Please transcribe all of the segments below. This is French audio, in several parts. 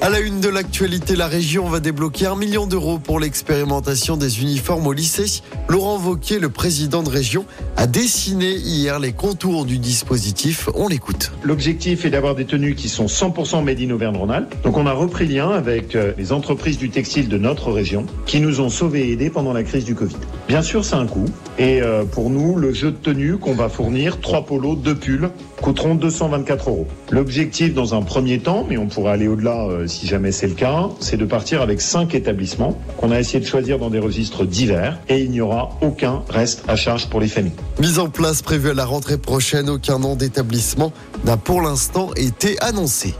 À la une de l'actualité, la région va débloquer un million d'euros pour l'expérimentation des uniformes au lycée. Laurent Vauquier, le président de région, a dessiné hier les contours du dispositif. On l'écoute. L'objectif est d'avoir des tenues qui sont 100% made in Auvergne-Rhône-Alpes. Donc on a repris lien avec euh, les entreprises du textile de notre région qui nous ont sauvés et aidés pendant la crise du Covid. Bien sûr, c'est un coût. Et euh, pour nous, le jeu de tenues qu'on va fournir, trois polos, deux pulls, coûteront 224 euros. L'objectif dans un premier temps, mais on pourrait aller au-delà euh, si jamais c'est le cas, c'est de partir avec cinq établissements qu'on a essayé de choisir dans des registres divers et il n'y aura aucun reste à charge pour les familles. Mise en place prévue à la rentrée prochaine, aucun nom d'établissement n'a pour l'instant été annoncé.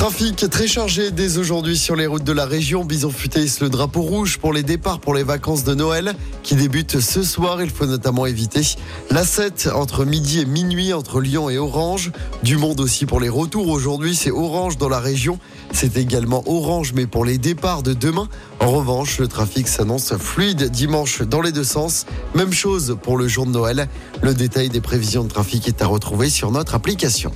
Trafic très chargé dès aujourd'hui sur les routes de la région. Bison futé le drapeau rouge pour les départs pour les vacances de Noël qui débutent ce soir. Il faut notamment éviter la 7 entre midi et minuit entre Lyon et Orange. Du monde aussi pour les retours. Aujourd'hui, c'est Orange dans la région. C'est également Orange, mais pour les départs de demain. En revanche, le trafic s'annonce fluide dimanche dans les deux sens. Même chose pour le jour de Noël. Le détail des prévisions de trafic est à retrouver sur notre application.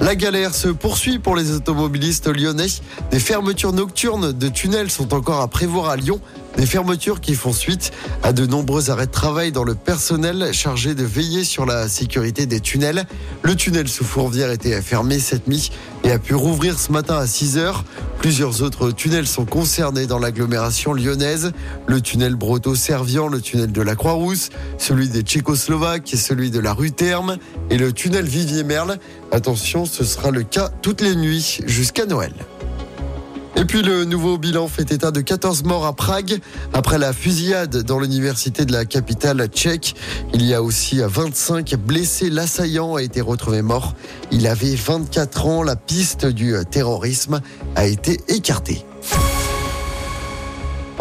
La galère se poursuit pour les automobilistes lyonnais. Des fermetures nocturnes de tunnels sont encore à prévoir à Lyon. Des fermetures qui font suite à de nombreux arrêts de travail dans le personnel chargé de veiller sur la sécurité des tunnels. Le tunnel sous Fourvière était fermé cette nuit et a pu rouvrir ce matin à 6 heures. Plusieurs autres tunnels sont concernés dans l'agglomération lyonnaise. Le tunnel Broto-Servian, le tunnel de la Croix-Rousse, celui des Tchécoslovaques et celui de la rue Terme et le tunnel Vivier-Merle. Attention, ce sera le cas toutes les nuits jusqu'à Noël. Et puis le nouveau bilan fait état de 14 morts à Prague après la fusillade dans l'université de la capitale tchèque. Il y a aussi 25 blessés. L'assaillant a été retrouvé mort. Il avait 24 ans. La piste du terrorisme a été écartée.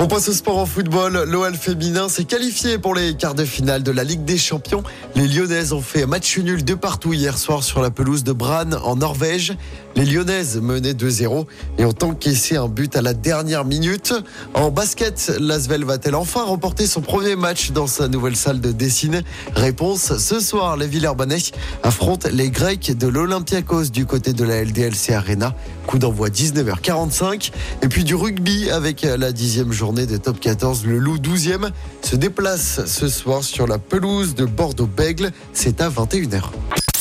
On passe au sport en football. L'OL féminin s'est qualifié pour les quarts de finale de la Ligue des Champions. Les Lyonnaises ont fait match nul de partout hier soir sur la pelouse de Brann en Norvège. Les Lyonnaises menaient 2-0 et ont encaissé un but à la dernière minute. En basket, l'Asvel va-t-elle enfin remporter son premier match dans sa nouvelle salle de Dessine? Réponse ce soir, les Villeurbanais affrontent les Grecs de l'Olympiakos du côté de la LDLC Arena. Coup d'envoi 19h45. Et puis du rugby avec la dixième journée de top 14. Le Loup 12e se déplace ce soir sur la pelouse de Bordeaux-Bègle. C'est à 21h.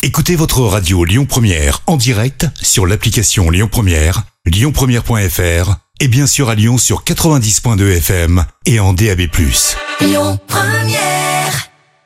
Écoutez votre radio Lyon Première en direct sur l'application Lyon Première, lyonpremière.fr et bien sûr à Lyon sur 90.2 FM et en DAB+. Lyon Première